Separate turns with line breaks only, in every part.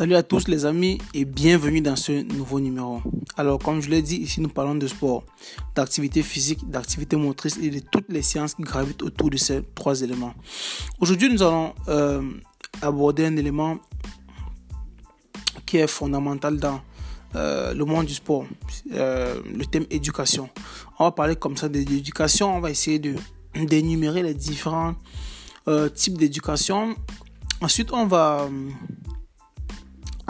Salut à tous les amis et bienvenue dans ce nouveau numéro. Alors comme je l'ai dit, ici nous parlons de sport, d'activité physique, d'activité motrice et de toutes les sciences qui gravitent autour de ces trois éléments. Aujourd'hui nous allons euh, aborder un élément qui est fondamental dans euh, le monde du sport, euh, le thème éducation. On va parler comme ça d'éducation, on va essayer de d'énumérer les différents types d'éducation. Ensuite on va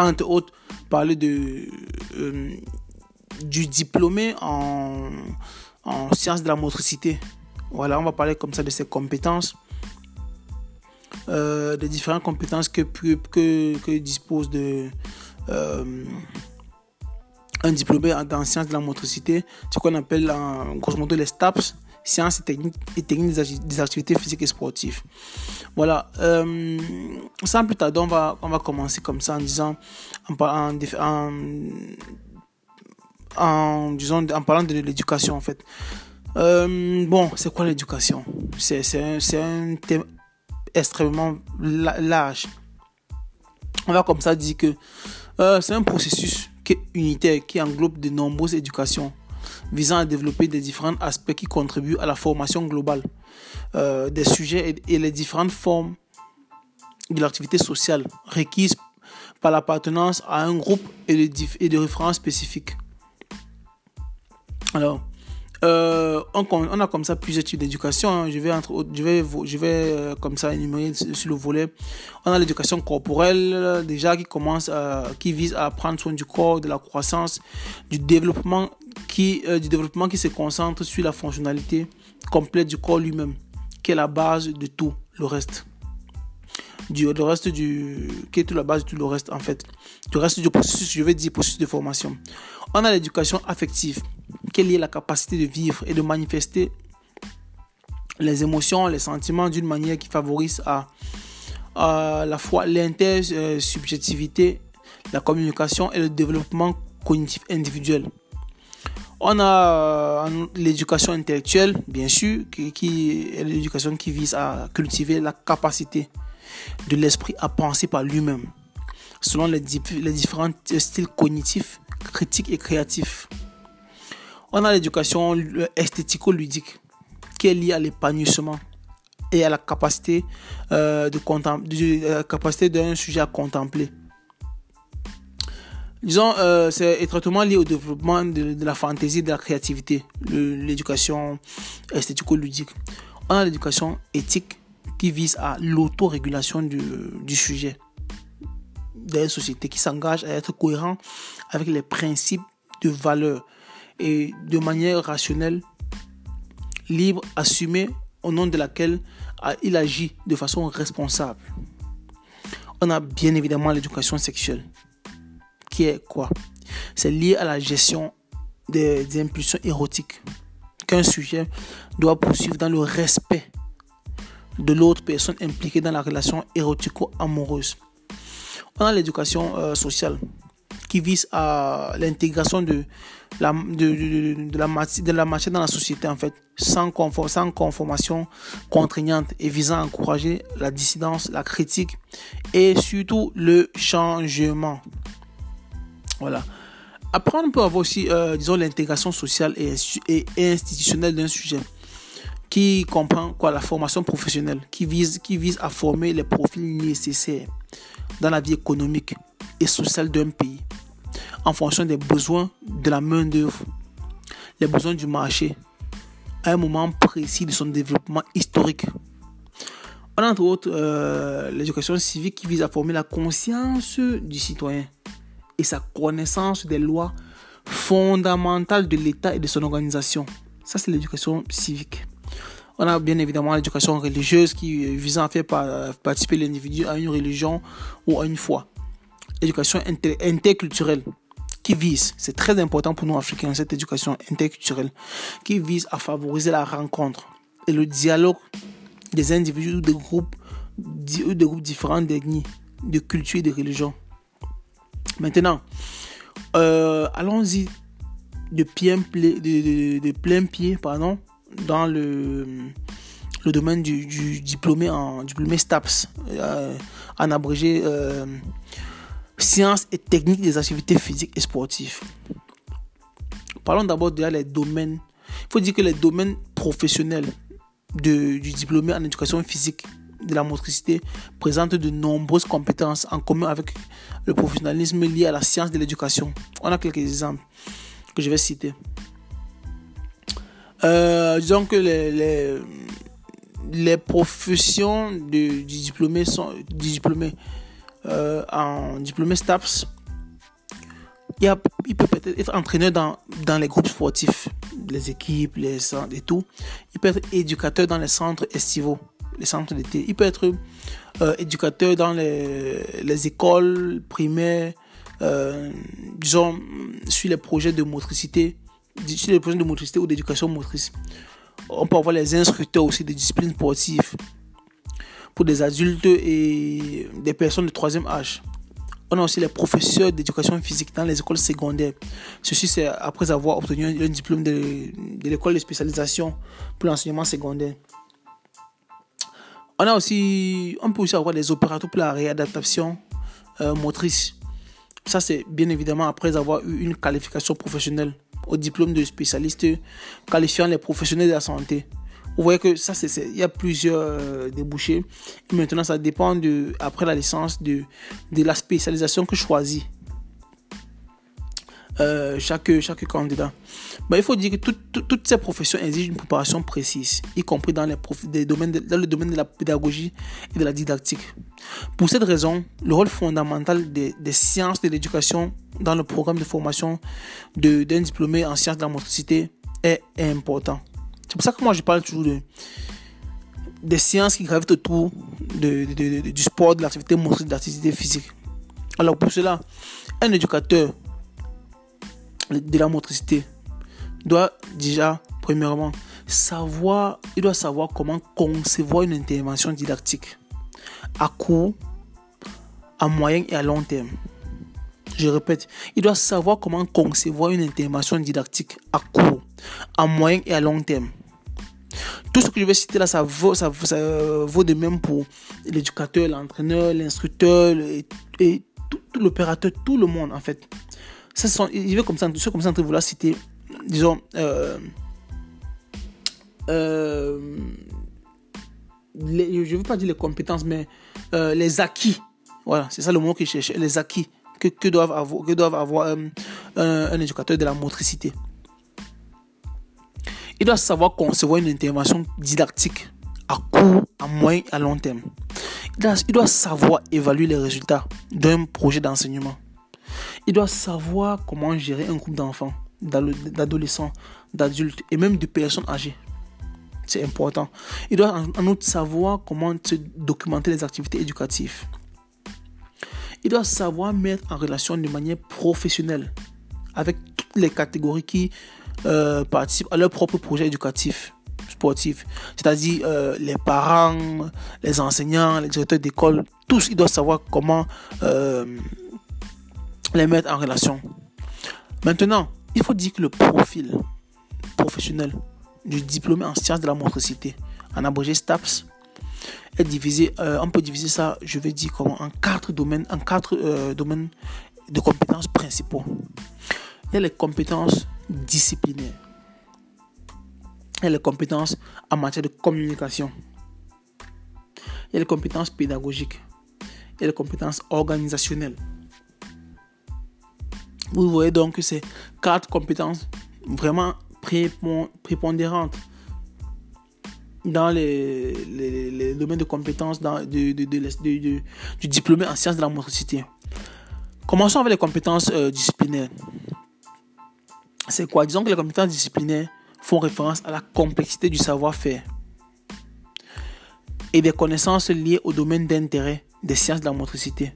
entre autres, parler de, euh, du diplômé en, en sciences de la motricité. Voilà, on va parler comme ça de ses compétences, euh, des différentes compétences que, que, que dispose de euh, un diplômé en sciences de la motricité, ce qu'on appelle grosso modo les STAPS, sciences et techniques, et techniques des activités physiques et sportives. Voilà. Euh, sans plus tarder, on va, on va commencer comme ça en disant, en, en, en, parlant de l'éducation en fait. Euh, bon, c'est quoi l'éducation? C'est un, un thème extrêmement large. On va comme ça dire que euh, c'est un processus qui unitaire, qui englobe de nombreuses éducations visant à développer des différents aspects qui contribuent à la formation globale euh, des sujets et, les différentes formes de l'activité sociale requises par l'appartenance à un groupe et de, références spécifiques. Alors, euh, on, a comme ça plusieurs types d'éducation. Hein. Je vais, entre, je vais, euh, comme ça énumérer sur le volet. On a l'éducation corporelle déjà qui commence, qui vise à prendre soin du corps, de la croissance, du développement qui, euh, du développement qui se concentre sur la fonctionnalité complète du corps lui-même, qui est la base de tout le reste. Du, reste du, qui est tout la base de tout le reste en fait. Du reste du processus, je vais dire processus de formation. On a l'éducation affective, qui est la capacité de vivre et de manifester les émotions, les sentiments d'une manière qui favorise à, à la fois l'intersubjectivité, la communication et le développement cognitif individuel. On a euh, l'éducation intellectuelle, bien sûr, qui, est l'éducation qui vise à cultiver la capacité de l'esprit à penser par lui-même, selon les, différents styles cognitifs, critiques et créatifs. On a l'éducation esthético-ludique, qui est liée à l'épanouissement et à la capacité, euh, de, de, capacité d'un sujet à contempler disons, euh, c'est étroitement lié au développement de, la fantaisie, de la créativité, l'éducation esthético-ludique. On a l'éducation éthique qui vise à l'autorégulation du, du sujet. D'une société qui s'engage à être cohérent avec les principes de valeur et de manière rationnelle, libre, assumée, au nom de laquelle ah, il agit de façon responsable. On a bien évidemment l'éducation sexuelle. Qui est quoi? C'est lié à la gestion des, impulsions érotiques qu'un sujet doit poursuivre dans le respect de l'autre personne impliquée dans la relation érotico-amoureuse. On a l'éducation euh, sociale qui vise à l'intégration de la, de, la, matière dans la société en fait, sans, sans conformation contraignante et visant à encourager la dissidence, la critique et surtout le changement. Voilà. Après, on peut avoir aussi, euh, disons, l'intégration sociale et, institutionnelle d'un sujet qui comprend quoi la formation professionnelle, qui vise, qui vise à former les profils nécessaires dans la vie économique et sociale d'un pays en fonction des besoins de la main-d'œuvre, les besoins du marché, à un moment précis de son développement historique. On a entre autres euh, l'éducation civique qui vise à former la conscience du citoyen et sa connaissance des lois fondamentales de l'État et de son organisation. Ça, c'est l'éducation civique. On a bien évidemment l'éducation religieuse qui vise à faire participer l'individu à une religion ou à une foi. L'éducation interculturelle qui vise, c'est très important pour nous Africains, cette éducation interculturelle, qui vise à favoriser la rencontre et le dialogue des individus ou des groupes, des groupes différents d'ethnies, de culture et de religion. Maintenant, euh, allons-y de, de, plein pied pardon, dans le, domaine du, diplômé en diplômé STAPS, euh, en abrégé euh, sciences et techniques des activités physiques et sportives. Parlons d'abord de les domaines. Il faut dire que les domaines professionnels du diplômé en éducation physique de la motricité présentent de nombreuses compétences en commun avec le professionnalisme lié à la science de l'éducation. On a quelques exemples que je vais citer. Euh, disons que les, les, professions du diplômé sont du diplômé euh, en diplômé STAPS. Il, il peut peut-être être entraîneur dans, dans les groupes sportifs, les équipes, les centres et tout. Il peut être éducateur dans les centres estivaux, les centres d'été. Il peut être euh, éducateur dans les, les écoles primaires, euh, disons, sur les projets de motricité, sur les projets de motricité ou d'éducation motrice. On peut avoir les instructeurs aussi de disciplines sportives pour des adultes et des personnes de troisième âge. On a aussi les professeurs d'éducation physique dans les écoles secondaires. Ceci, c'est après avoir obtenu un diplôme de, de l'école de spécialisation pour l'enseignement secondaire. On a aussi, on peut aussi avoir des opérateurs pour la réadaptation euh, motrice. Ça, c'est bien évidemment après avoir eu une qualification professionnelle au diplôme de spécialiste qualifiant les professionnels de la santé. Vous voyez que ça, c'est, il y a plusieurs euh, débouchés. Maintenant, ça dépend de, après la licence, de, de la spécialisation que je. Euh, chaque, chaque candidat. Mais il faut dire que toutes ces professions exigent une préparation précise, y compris dans, les domaines dans le domaine de la pédagogie et de la didactique. Pour cette raison, le rôle fondamental des, sciences de l'éducation dans le programme de formation d'un diplômé en sciences de la motricité est important. C'est pour ça que moi je parle toujours de, des sciences qui gravitent autour du sport, de l'activité motrice, de l'activité physique. Alors pour cela, un éducateur de la motricité doit déjà, premièrement, savoir, il doit savoir comment concevoir une intervention didactique à court, à moyen et à long terme. Je répète, il doit savoir comment concevoir une intervention didactique à court, à moyen et à long terme. Tout ce que je vais citer là, ça vaut, ça, de même pour l'éducateur, l'entraîneur, l'instructeur et, tout, l'opérateur, tout le monde en fait. Ça sont, je vais comme ça, je comme ça entre vous là citer, disons, euh, euh, je ne veux pas dire les compétences, mais euh, les acquis. Voilà, c'est ça le mot je cherche, les acquis que, que doivent avoir, que doivent avoir un éducateur de la motricité. Il doit savoir concevoir une intervention didactique à court, à moyen à long terme. Il doit, savoir évaluer les résultats d'un projet d'enseignement. Il doit savoir comment gérer un groupe d'enfants, d'adolescents, d'adultes et même de personnes âgées. C'est important. Il doit en outre savoir comment se documenter les activités éducatives. Il doit savoir mettre en relation de manière professionnelle avec toutes les catégories qui euh, participent à leur propre projet éducatif sportif. C'est-à-dire euh, les parents, les enseignants, les directeurs d'école, tous, ils doivent savoir comment euh, les mettre en relation. Maintenant, il faut dire que le profil professionnel du diplômé en sciences de la motricité, en abrégé STAPS, est divisé, on peut diviser ça, je vais dire comment, en quatre domaines, en quatre domaines de compétences principaux. Il y a les compétences disciplinaires. Il y a les compétences en matière de communication. Il y a les compétences pédagogiques. Il y a les compétences organisationnelles. Vous voyez donc que c'est quatre compétences vraiment prépondérantes dans les, domaines de compétences dans, du diplômé en sciences de la motricité. Commençons avec les compétences euh, disciplinaires. C'est quoi? Disons que les compétences disciplinaires font référence à la complexité du savoir-faire et des connaissances liées au domaine d'intérêt des sciences de la motricité.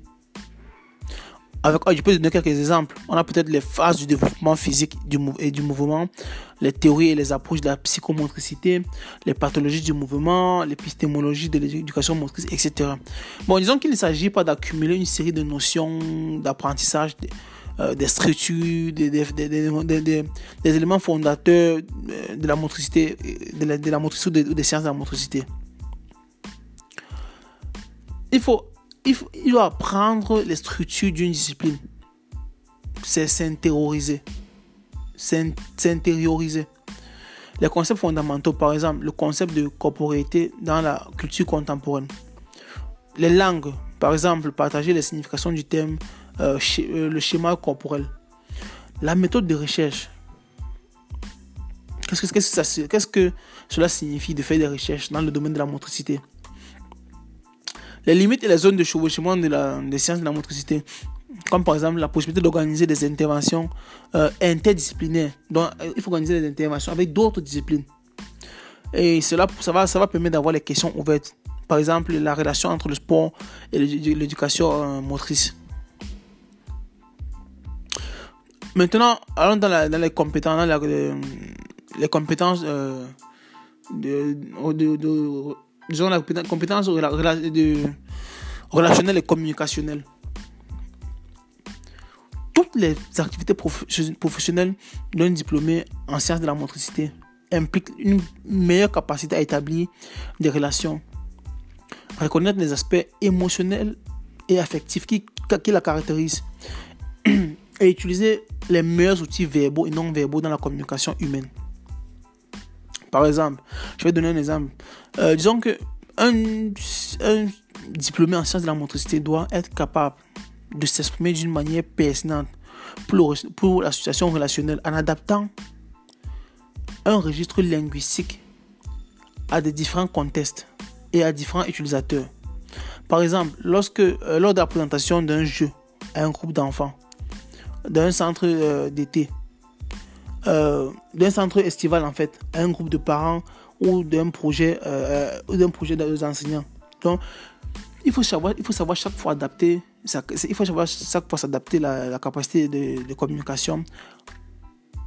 Avec, oh, je peux donner quelques exemples. On a peut-être les phases du développement physique et du mouvement, les théories et les approches de la psychomotricité, les pathologies du mouvement, l'épistémologie de l'éducation motrice, etc. Bon, disons qu'il ne s'agit pas d'accumuler une série de notions d'apprentissage euh, des structures, des, éléments fondateurs euh, de la motricité, de la, motricité ou des, sciences de la motricité. Il faut il, doit apprendre les structures d'une discipline. C'est s'intérioriser. S'intérioriser. Les concepts fondamentaux, par exemple, le concept de corporéité dans la culture contemporaine. Les langues, par exemple, partager les significations du thème, euh, euh, le schéma corporel. La méthode de recherche. Qu'est-ce que cela signifie de faire des recherches dans le domaine de la motricité? Les limites et les zones de chevauchement de la, des sciences de la motricité comme par exemple la possibilité d'organiser des interventions euh, interdisciplinaires. Donc, il faut organiser des interventions avec d'autres disciplines. Et cela, ça va, ça va permettre d'avoir les questions ouvertes. Par exemple, la relation entre le sport et l'éducation motrice. Maintenant, allons dans, les compétences, dans les compétences euh, de, de, de, disons la compétence relationnelle et communicationnelle. Toutes les activités professionnelles d'un diplômé en sciences de la motricité impliquent une meilleure capacité à établir des relations, reconnaître les aspects émotionnels et affectifs qui, qui la caractérisent et utiliser les meilleurs outils verbaux et non verbaux dans la communication humaine. Par exemple, je vais donner un exemple. Euh, disons que un, diplômé en sciences de la motricité doit être capable de s'exprimer d'une manière pertinente pour, la situation relationnelle en adaptant un registre linguistique à des différents contextes et à différents utilisateurs. Par exemple, lorsque, euh, lors de la présentation d'un jeu à un groupe d'enfants, d'un centre euh, d'été, euh, d'un centre estival en fait, un groupe de parents ou d'un projet, euh, d'un projet d'enseignants. Donc, il faut savoir, il faut savoir chaque fois adapter, il faut savoir chaque fois s'adapter la, capacité de, communication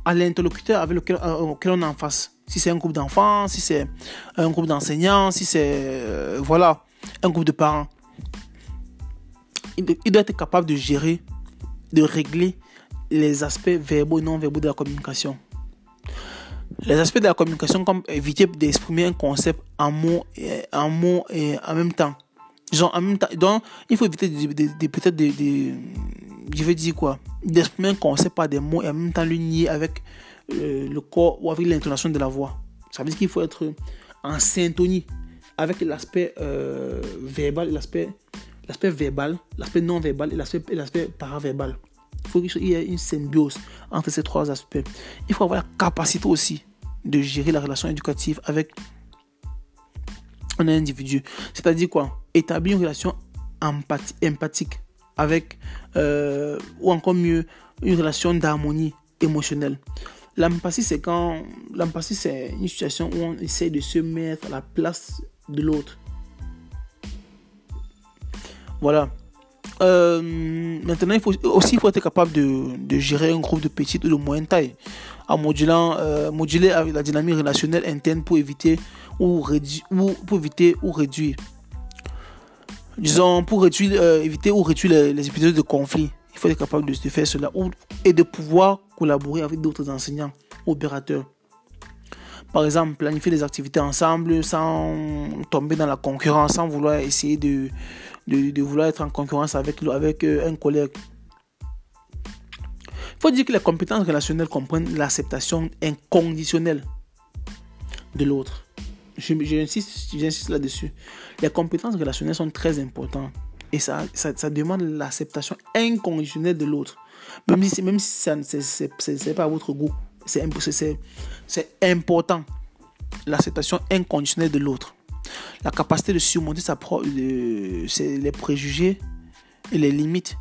à l'interlocuteur avec lequel, on est en face. Si c'est un groupe d'enfants, si c'est un groupe d'enseignants, si c'est voilà un groupe de parents, il doit être capable de gérer, de régler les aspects verbaux et non verbaux de la communication. Les aspects de la communication comme éviter d'exprimer un concept en mots et en mots en même temps. Genre en même temps. Donc il faut éviter de, peut-être de, je veux dire quoi, d'exprimer un concept par des mots et en même temps le nier avec euh, le corps ou avec l'intonation de la voix. Ça veut dire qu'il faut être en syntonie avec l'aspect euh, verbal, l'aspect l'aspect verbal, l'aspect non verbal et l'aspect paraverbal. Faut qu'il y ait une symbiose entre ces trois aspects. Il faut avoir la capacité aussi de gérer la relation éducative avec un individu. C'est-à-dire quoi? Établir une relation empathique avec, euh, ou encore mieux, une relation d'harmonie émotionnelle. L'empathie, c'est quand. L'empathie, c'est une situation où on essaie de se mettre à la place de l'autre. Voilà. Euh, maintenant, il faut aussi il faut être capable de, gérer un groupe de petite ou de moyenne taille en modulant, euh, moduler avec la dynamique relationnelle interne pour éviter ou, réduire, ou, pour éviter ou réduire. Disons, pour réduire, euh, éviter ou réduire les, épisodes de conflit. Il faut être capable de, de faire cela et de pouvoir collaborer avec d'autres enseignants, opérateurs. Par exemple, planifier des activités ensemble sans tomber dans la concurrence, sans vouloir essayer de, de, vouloir être en concurrence avec, avec euh, un collègue. Il faut dire que les compétences relationnelles comprennent l'acceptation inconditionnelle de l'autre. J'insiste, là-dessus. Les compétences relationnelles sont très importantes et ça, ça, demande l'acceptation inconditionnelle de l'autre. Même si, même si n'est pas votre goût, c'est important. L'acceptation inconditionnelle de l'autre la capacité de surmonter sa les préjugés et les limites,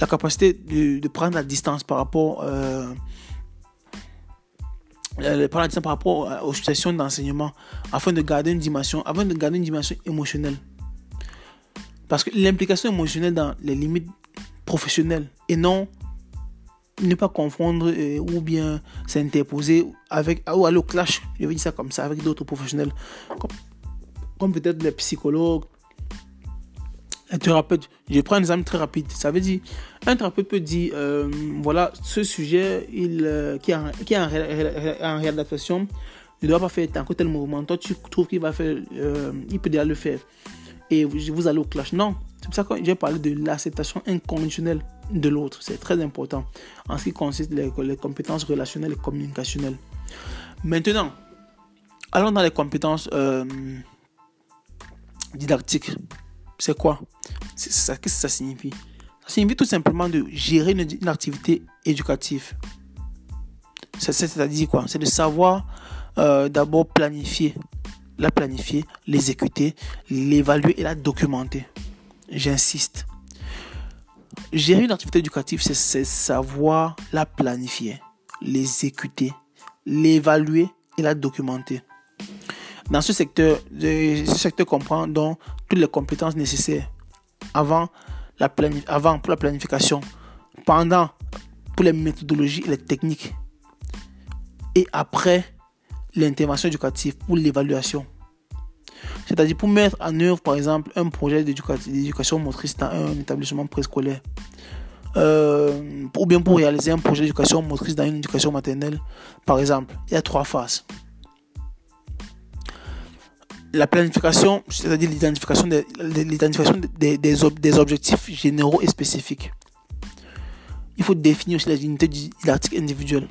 la capacité de, prendre la distance par rapport, euh, euh par rapport aux situations d'enseignement afin de garder une dimension, afin de garder une dimension émotionnelle. Parce que l'implication émotionnelle dans les limites professionnelles et non ne pas confondre euh, ou bien s'interposer avec ou aller au clash, je vais dire ça comme ça, avec d'autres professionnels peut-être les psychologues, les thérapeutes. Je prends un exemple très rapide. Ça veut dire, un thérapeute peut dire, euh, voilà, ce sujet il, euh, qui, est en, qui est en, réadaptation, ne doit pas faire tant que tel mouvement. Toi, tu trouves qu'il va faire, euh, il peut déjà le faire. et vous, allez au clash. Non, c'est pour ça que j'ai parlé de l'acceptation inconditionnelle de l'autre. C'est très important en ce qui consiste les, compétences relationnelles et communicationnelles. Maintenant, allons dans les compétences didactiques. C'est quoi? Qu'est-ce que ça signifie? Ça signifie tout simplement de gérer une, activité éducative. C'est-à-dire quoi? C'est de savoir euh, d'abord planifier, la planifier, l'exécuter, l'évaluer et la documenter. J'insiste. Gérer une activité éducative, c'est savoir la planifier, l'exécuter, l'évaluer et la documenter. Dans ce secteur, ce secteur comprend donc toutes les compétences nécessaires avant, la pour la planification, pendant pour les méthodologies et les techniques, et après l'intervention éducative pour l'évaluation. C'est-à-dire pour mettre en œuvre, par exemple, un projet d'éducation motrice dans un établissement préscolaire. Euh, ou bien pour réaliser un projet d'éducation motrice dans une éducation maternelle, par exemple, il y a trois phases. La planification, c'est-à-dire l'identification des, des, objectifs généraux et spécifiques. Il faut définir aussi les unités didactiques individuelles.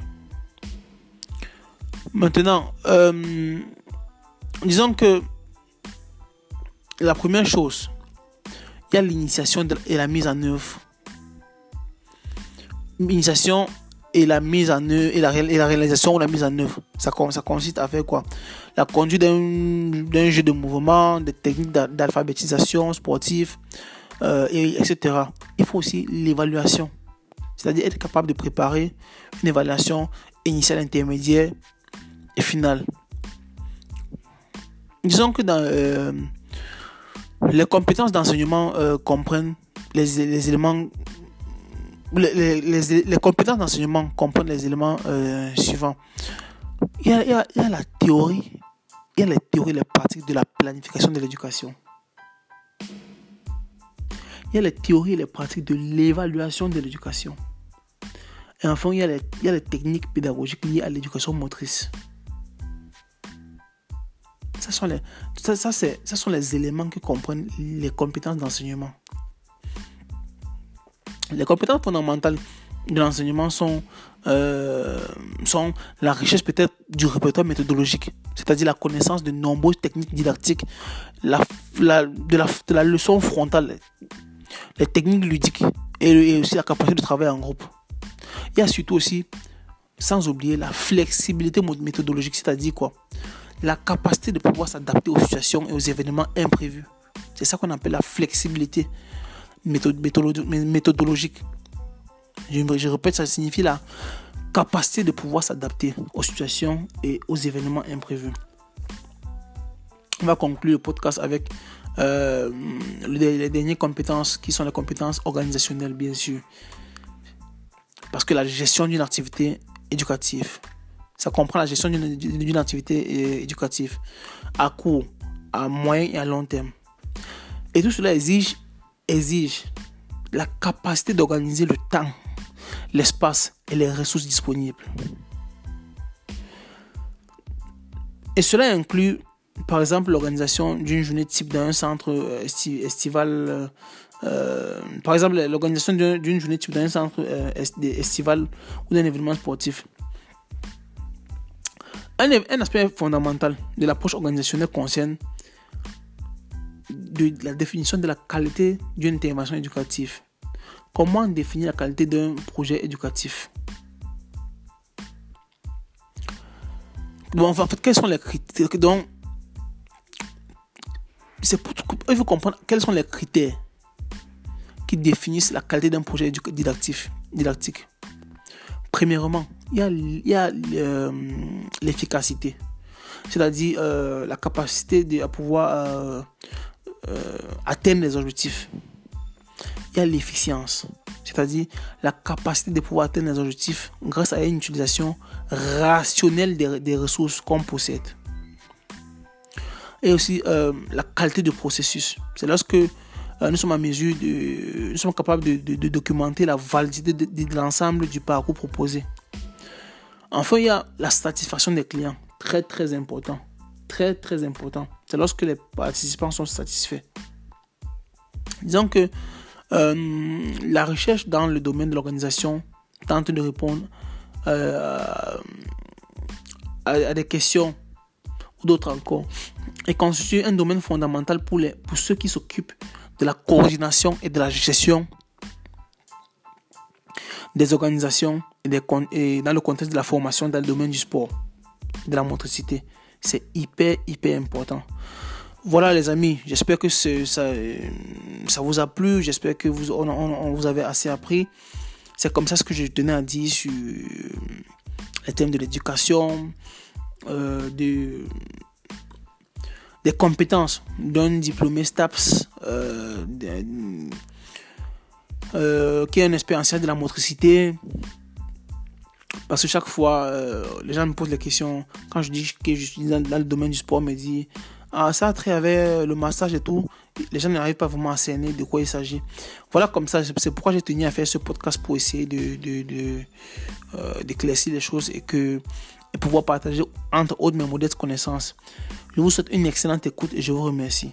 Maintenant, euh, disons que la première chose, il y a l'initiation et la mise en œuvre. L'initiation et la mise en œuvre et la, et la, réalisation ou la mise en œuvre. Ça, ça consiste à faire quoi? La conduite d'un jeu de mouvement, des techniques d'alphabétisation sportive, euh, et, etc. Il faut aussi l'évaluation. C'est-à-dire être capable de préparer une évaluation initiale, intermédiaire et finale. Disons que dans les compétences d'enseignement comprennent les, éléments les, compétences d'enseignement comprennent les éléments suivants. Il, y a, la théorie, il y a les théories et les pratiques de la planification de l'éducation? Il y a les théories et les pratiques de l'évaluation de l'éducation? Et enfin, il y, a les, il y a les techniques pédagogiques liées à l'éducation motrice. Ça sont les, ça, ça, ça sont les éléments qui comprennent les compétences d'enseignement. Les compétences fondamentales de l'enseignement sont, euh, sont la richesse peut-être du répertoire méthodologique, c'est-à-dire la connaissance de nombreuses techniques didactiques, la, de, la, leçon frontale, les techniques ludiques et, aussi la capacité de travailler en groupe. Il y a surtout aussi, sans oublier, la flexibilité méthodologique, c'est-à-dire quoi? La capacité de pouvoir s'adapter aux situations et aux événements imprévus. C'est ça qu'on appelle la flexibilité méthodologique. Je, répète, ça signifie la capacité de pouvoir s'adapter aux situations et aux événements imprévus. On va conclure le podcast avec euh, les, dernières compétences qui sont les compétences organisationnelles, bien sûr. Parce que la gestion d'une activité éducative, ça comprend la gestion d'une activité éducative à court, à moyen et à long terme. Et tout cela exige exige la capacité d'organiser le temps, l'espace et les ressources disponibles. Et cela inclut, par exemple, l'organisation d'une journée type dans un centre euh, estival. Euh, euh, par exemple, l'organisation d'une journée type dans un centre estival ou d'un événement sportif. Un, un aspect fondamental de l'approche organisationnelle concerne de la définition de la qualité d'une intervention éducative. Comment définir la qualité d'un projet éducatif? Bon, en fait, quels sont les critères? Donc, c'est pour, comprendre quels sont les critères qui définissent la qualité d'un projet didactique. didactique. Premièrement, il y a, euh, l'efficacité, c'est-à-dire euh, la capacité de à pouvoir euh, atteindre les objectifs. Il y a l'efficience, c'est-à-dire la capacité de pouvoir atteindre les objectifs grâce à une utilisation rationnelle des, ressources qu'on possède. Et aussi euh, la qualité du processus. C'est lorsque euh, nous sommes en mesure de, nous sommes capables de, documenter la validité de, de l'ensemble du parcours proposé. Enfin, il y a la satisfaction des clients, très très important très très important. C'est lorsque les participants sont satisfaits. Disons que euh, la recherche dans le domaine de l'organisation tente de répondre euh, à, des questions ou d'autres encore et constitue un domaine fondamental pour, les, pour ceux qui s'occupent de la coordination et de la gestion des organisations et, et dans le contexte de la formation dans le domaine du sport, de la motricité. C'est hyper, hyper important. Voilà les amis, j'espère que ça, ça vous a plu, j'espère que vous, on, vous avez assez appris. C'est comme ça ce que je tenais à dire sur les thèmes de l'éducation, euh, de, des compétences d'un diplômé STAPS euh, euh, qui est un expérientiel de la motricité. Parce que chaque fois, les gens me posent la question, quand je dis que je suis dans, le domaine du sport, me disent ah, ça trait avec le massage et tout. Les gens n'arrivent pas vraiment à cerner de quoi il s'agit. Voilà comme ça, c'est pourquoi j'ai tenu à faire ce podcast pour essayer de, d'éclaircir les choses et que et pouvoir partager entre autres mes modestes connaissances. Je vous souhaite une excellente écoute et je vous remercie.